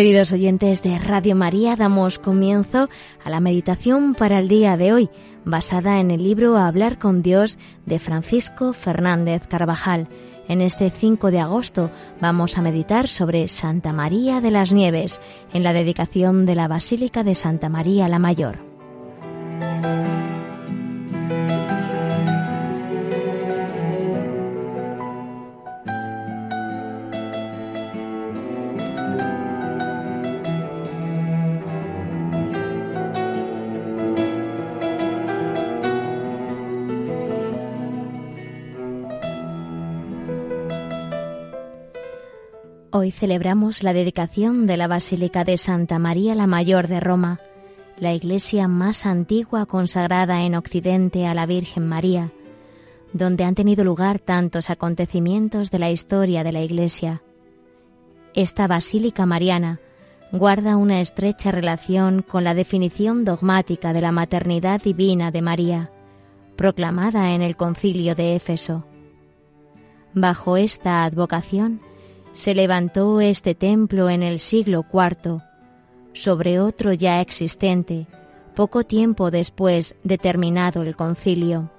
Queridos oyentes de Radio María, damos comienzo a la meditación para el día de hoy, basada en el libro Hablar con Dios de Francisco Fernández Carvajal. En este 5 de agosto vamos a meditar sobre Santa María de las Nieves, en la dedicación de la Basílica de Santa María la Mayor. Hoy celebramos la dedicación de la Basílica de Santa María la Mayor de Roma, la iglesia más antigua consagrada en Occidente a la Virgen María, donde han tenido lugar tantos acontecimientos de la historia de la iglesia. Esta Basílica Mariana guarda una estrecha relación con la definición dogmática de la maternidad divina de María, proclamada en el concilio de Éfeso. Bajo esta advocación, se levantó este templo en el siglo IV sobre otro ya existente, poco tiempo después de terminado el concilio.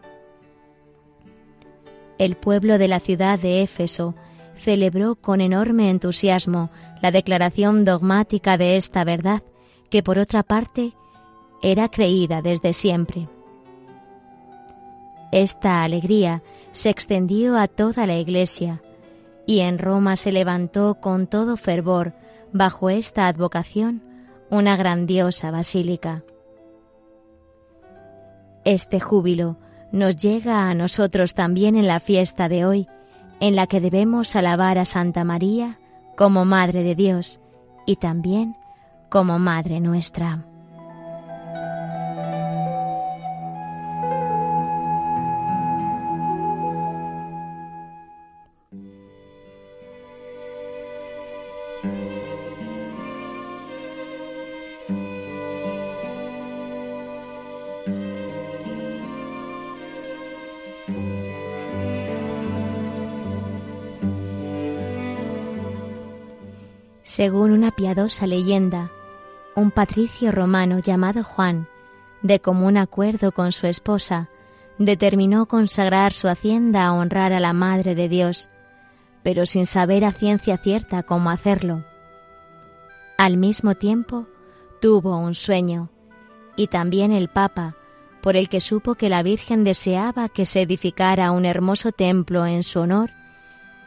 El pueblo de la ciudad de Éfeso celebró con enorme entusiasmo la declaración dogmática de esta verdad, que por otra parte era creída desde siempre. Esta alegría se extendió a toda la Iglesia, y en Roma se levantó con todo fervor, bajo esta advocación, una grandiosa basílica. Este júbilo nos llega a nosotros también en la fiesta de hoy, en la que debemos alabar a Santa María como Madre de Dios y también como Madre nuestra. Según una piadosa leyenda, un patricio romano llamado Juan, de común acuerdo con su esposa, determinó consagrar su hacienda a honrar a la Madre de Dios, pero sin saber a ciencia cierta cómo hacerlo. Al mismo tiempo, tuvo un sueño, y también el Papa, por el que supo que la Virgen deseaba que se edificara un hermoso templo en su honor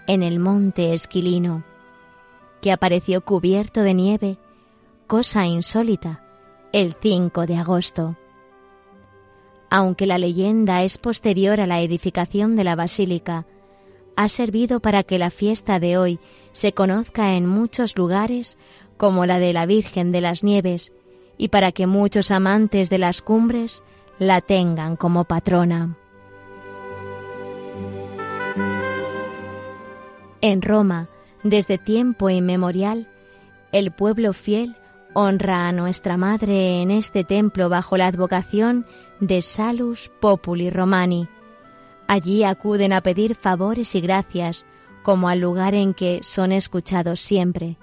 en el monte Esquilino que apareció cubierto de nieve, cosa insólita, el 5 de agosto. Aunque la leyenda es posterior a la edificación de la basílica, ha servido para que la fiesta de hoy se conozca en muchos lugares como la de la Virgen de las Nieves y para que muchos amantes de las cumbres la tengan como patrona. En Roma, desde tiempo inmemorial, el pueblo fiel honra a nuestra Madre en este templo bajo la advocación de Salus Populi Romani. Allí acuden a pedir favores y gracias, como al lugar en que son escuchados siempre.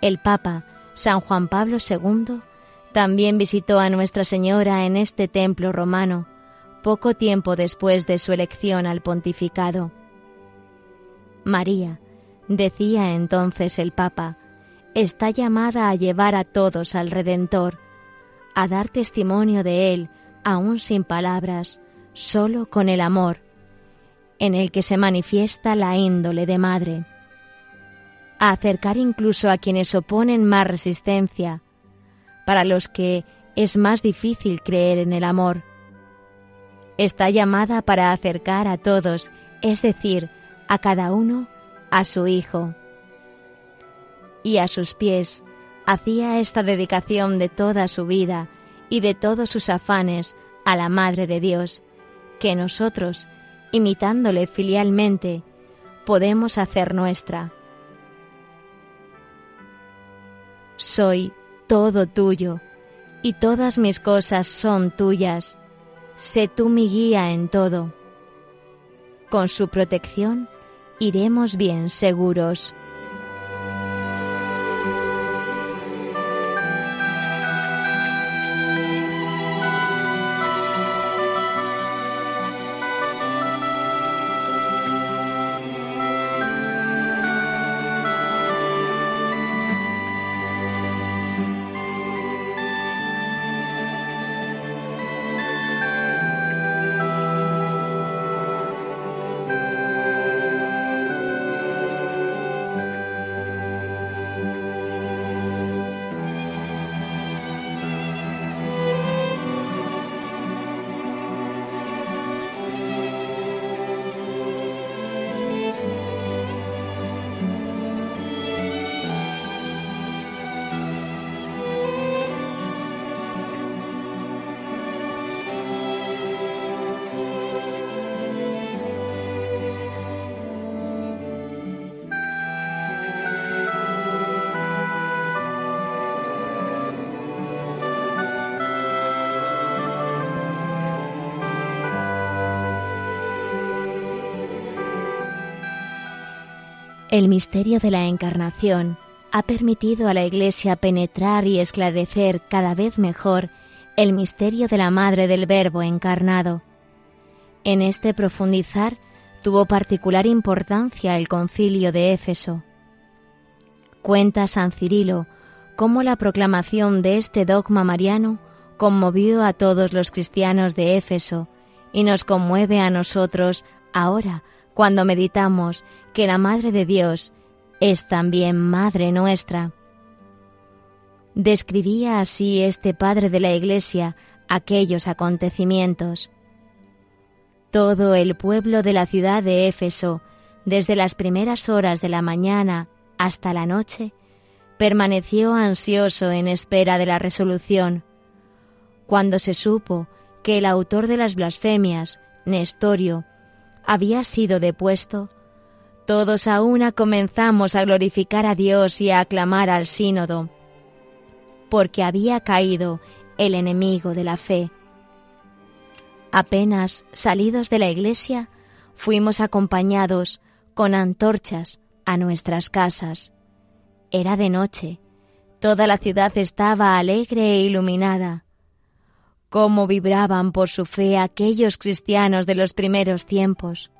El Papa, San Juan Pablo II, también visitó a Nuestra Señora en este templo romano, poco tiempo después de su elección al pontificado. María, decía entonces el Papa, está llamada a llevar a todos al Redentor, a dar testimonio de Él, aún sin palabras, solo con el amor, en el que se manifiesta la índole de madre, a acercar incluso a quienes oponen más resistencia, para los que es más difícil creer en el amor. Está llamada para acercar a todos, es decir, a cada uno a su Hijo. Y a sus pies hacía esta dedicación de toda su vida y de todos sus afanes a la Madre de Dios, que nosotros, imitándole filialmente, podemos hacer nuestra. Soy todo tuyo, y todas mis cosas son tuyas. Sé tú mi guía en todo. Con su protección iremos bien seguros. El misterio de la Encarnación ha permitido a la Iglesia penetrar y esclarecer cada vez mejor el misterio de la Madre del Verbo encarnado. En este profundizar tuvo particular importancia el concilio de Éfeso. Cuenta San Cirilo cómo la proclamación de este dogma mariano conmovió a todos los cristianos de Éfeso y nos conmueve a nosotros ahora cuando meditamos que la Madre de Dios es también Madre nuestra. Describía así este Padre de la Iglesia aquellos acontecimientos. Todo el pueblo de la ciudad de Éfeso, desde las primeras horas de la mañana hasta la noche, permaneció ansioso en espera de la resolución. Cuando se supo que el autor de las blasfemias, Nestorio, había sido depuesto, todos a una comenzamos a glorificar a Dios y a aclamar al sínodo, porque había caído el enemigo de la fe. Apenas salidos de la iglesia, fuimos acompañados con antorchas a nuestras casas. Era de noche, toda la ciudad estaba alegre e iluminada. Cómo vibraban por su fe aquellos cristianos de los primeros tiempos.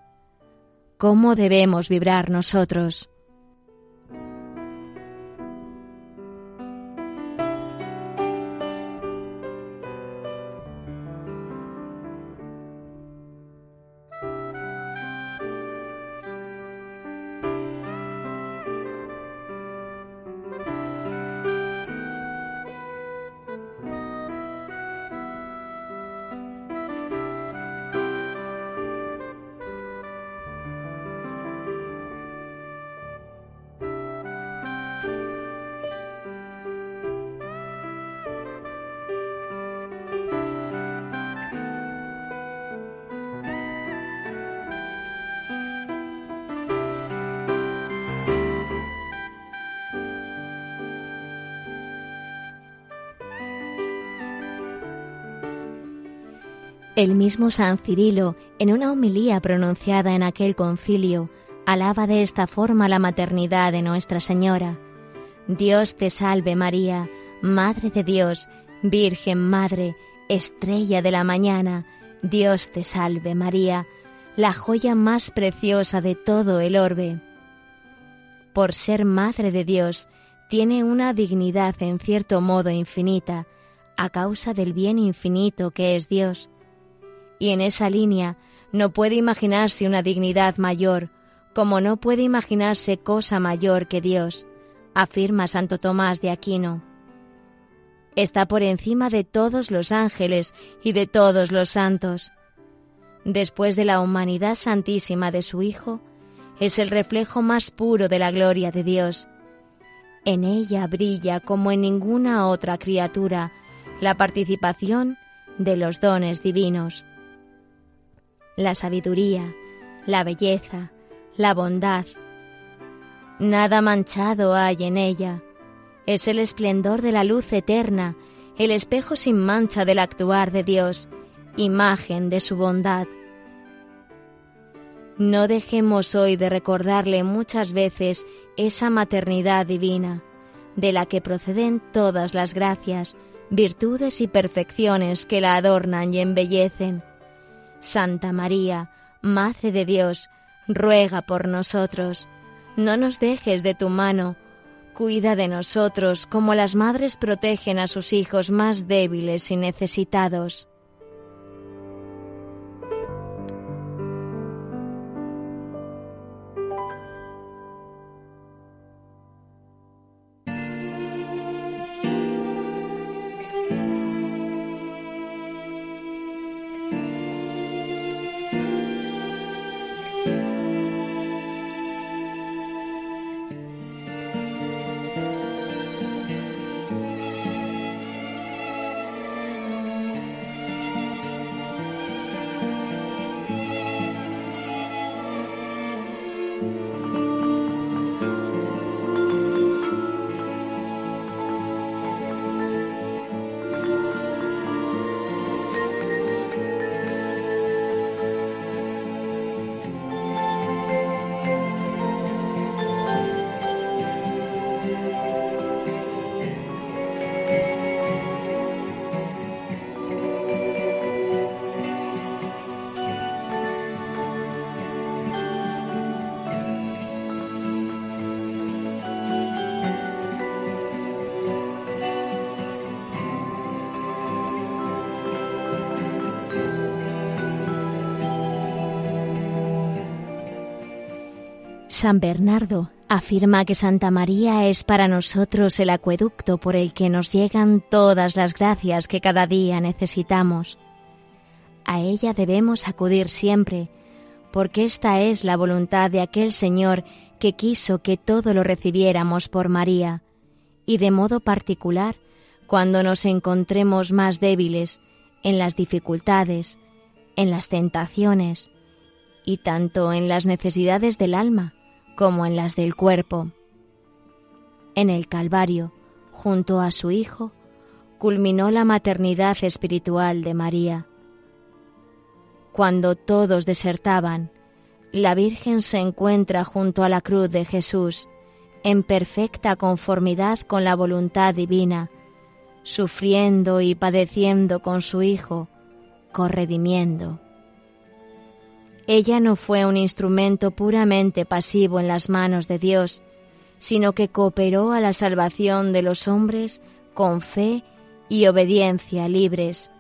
Cómo debemos vibrar nosotros. El mismo San Cirilo, en una homilía pronunciada en aquel concilio, alaba de esta forma la maternidad de Nuestra Señora. Dios te salve María, Madre de Dios, Virgen Madre, Estrella de la Mañana, Dios te salve María, la joya más preciosa de todo el orbe. Por ser Madre de Dios, tiene una dignidad en cierto modo infinita, a causa del bien infinito que es Dios, y en esa línea no puede imaginarse una dignidad mayor, como no puede imaginarse cosa mayor que Dios, afirma Santo Tomás de Aquino. Está por encima de todos los ángeles y de todos los santos. Después de la humanidad santísima de su Hijo, es el reflejo más puro de la gloria de Dios. En ella brilla como en ninguna otra criatura la participación de los dones divinos la sabiduría, la belleza, la bondad. Nada manchado hay en ella. Es el esplendor de la luz eterna, el espejo sin mancha del actuar de Dios, imagen de su bondad. No dejemos hoy de recordarle muchas veces esa maternidad divina, de la que proceden todas las gracias, virtudes y perfecciones que la adornan y embellecen Santa María, Madre de Dios, ruega por nosotros. No nos dejes de tu mano. Cuida de nosotros como las madres protegen a sus hijos más débiles y necesitados. San Bernardo afirma que Santa María es para nosotros el acueducto por el que nos llegan todas las gracias que cada día necesitamos. A ella debemos acudir siempre, porque esta es la voluntad de aquel Señor que quiso que todo lo recibiéramos por María, y de modo particular cuando nos encontremos más débiles en las dificultades, en las tentaciones, y tanto en las necesidades del alma como en las del cuerpo. En el Calvario, junto a su Hijo, culminó la maternidad espiritual de María. Cuando todos desertaban, la Virgen se encuentra junto a la cruz de Jesús, en perfecta conformidad con la voluntad divina, sufriendo y padeciendo con su Hijo, corredimiendo. Ella no fue un instrumento puramente pasivo en las manos de Dios, sino que cooperó a la salvación de los hombres con fe y obediencia libres.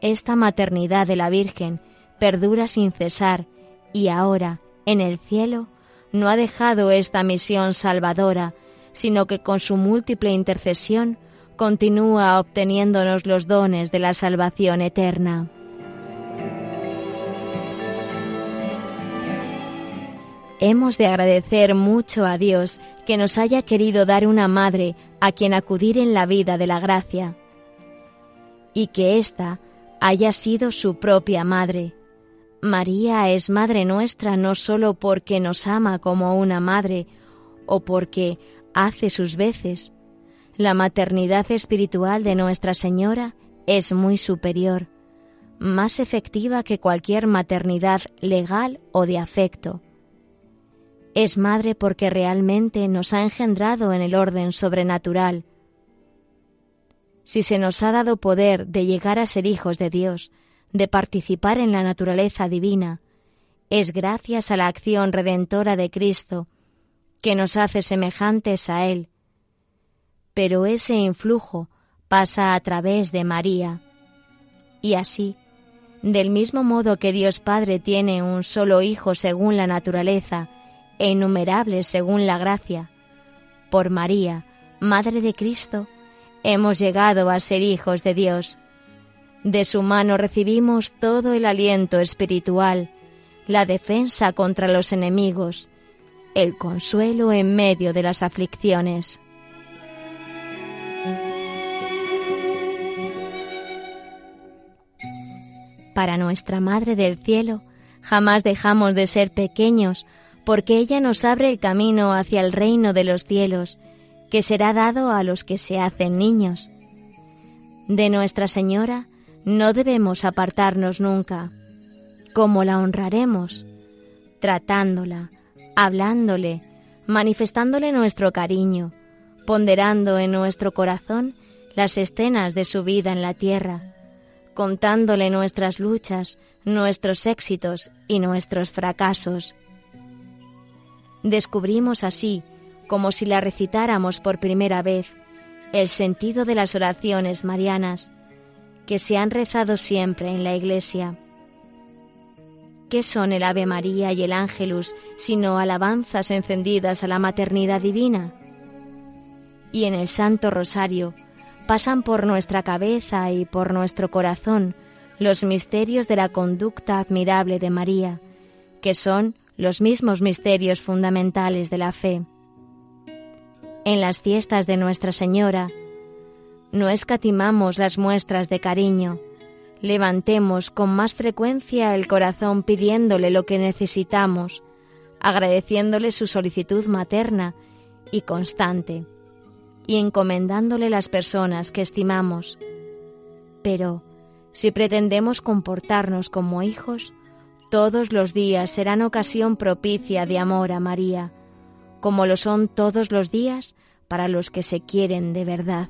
Esta maternidad de la Virgen perdura sin cesar y ahora, en el cielo, no ha dejado esta misión salvadora, sino que con su múltiple intercesión continúa obteniéndonos los dones de la salvación eterna. Hemos de agradecer mucho a Dios que nos haya querido dar una madre a quien acudir en la vida de la gracia y que ésta haya sido su propia madre. María es madre nuestra no sólo porque nos ama como una madre o porque hace sus veces. La maternidad espiritual de Nuestra Señora es muy superior, más efectiva que cualquier maternidad legal o de afecto es madre porque realmente nos ha engendrado en el orden sobrenatural. Si se nos ha dado poder de llegar a ser hijos de Dios, de participar en la naturaleza divina, es gracias a la acción redentora de Cristo, que nos hace semejantes a Él. Pero ese influjo pasa a través de María. Y así, del mismo modo que Dios Padre tiene un solo Hijo según la naturaleza, e innumerables según la gracia. Por María, Madre de Cristo, hemos llegado a ser hijos de Dios. De su mano recibimos todo el aliento espiritual, la defensa contra los enemigos, el consuelo en medio de las aflicciones. Para nuestra Madre del Cielo, jamás dejamos de ser pequeños porque ella nos abre el camino hacia el reino de los cielos, que será dado a los que se hacen niños. De Nuestra Señora no debemos apartarnos nunca. ¿Cómo la honraremos? Tratándola, hablándole, manifestándole nuestro cariño, ponderando en nuestro corazón las escenas de su vida en la tierra, contándole nuestras luchas, nuestros éxitos y nuestros fracasos Descubrimos así, como si la recitáramos por primera vez, el sentido de las oraciones marianas que se han rezado siempre en la Iglesia. ¿Qué son el Ave María y el Ángelus sino alabanzas encendidas a la maternidad divina? Y en el Santo Rosario pasan por nuestra cabeza y por nuestro corazón los misterios de la conducta admirable de María, que son los mismos misterios fundamentales de la fe. En las fiestas de Nuestra Señora, no escatimamos las muestras de cariño, levantemos con más frecuencia el corazón pidiéndole lo que necesitamos, agradeciéndole su solicitud materna y constante, y encomendándole las personas que estimamos. Pero, si pretendemos comportarnos como hijos, todos los días serán ocasión propicia de amor a María, como lo son todos los días para los que se quieren de verdad.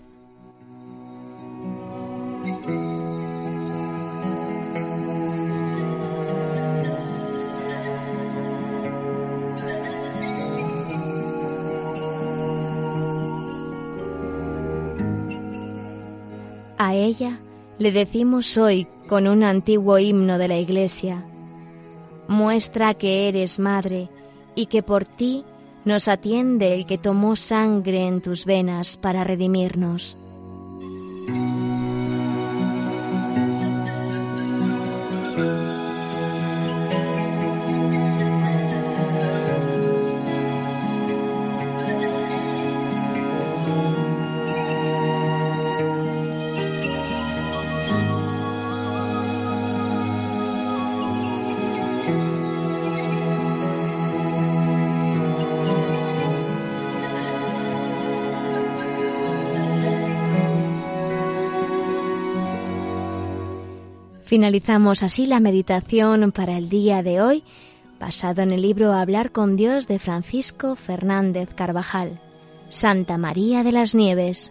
A ella le decimos hoy con un antiguo himno de la Iglesia, muestra que eres madre y que por ti nos atiende el que tomó sangre en tus venas para redimirnos. Finalizamos así la meditación para el día de hoy, basado en el libro Hablar con Dios de Francisco Fernández Carvajal. Santa María de las Nieves,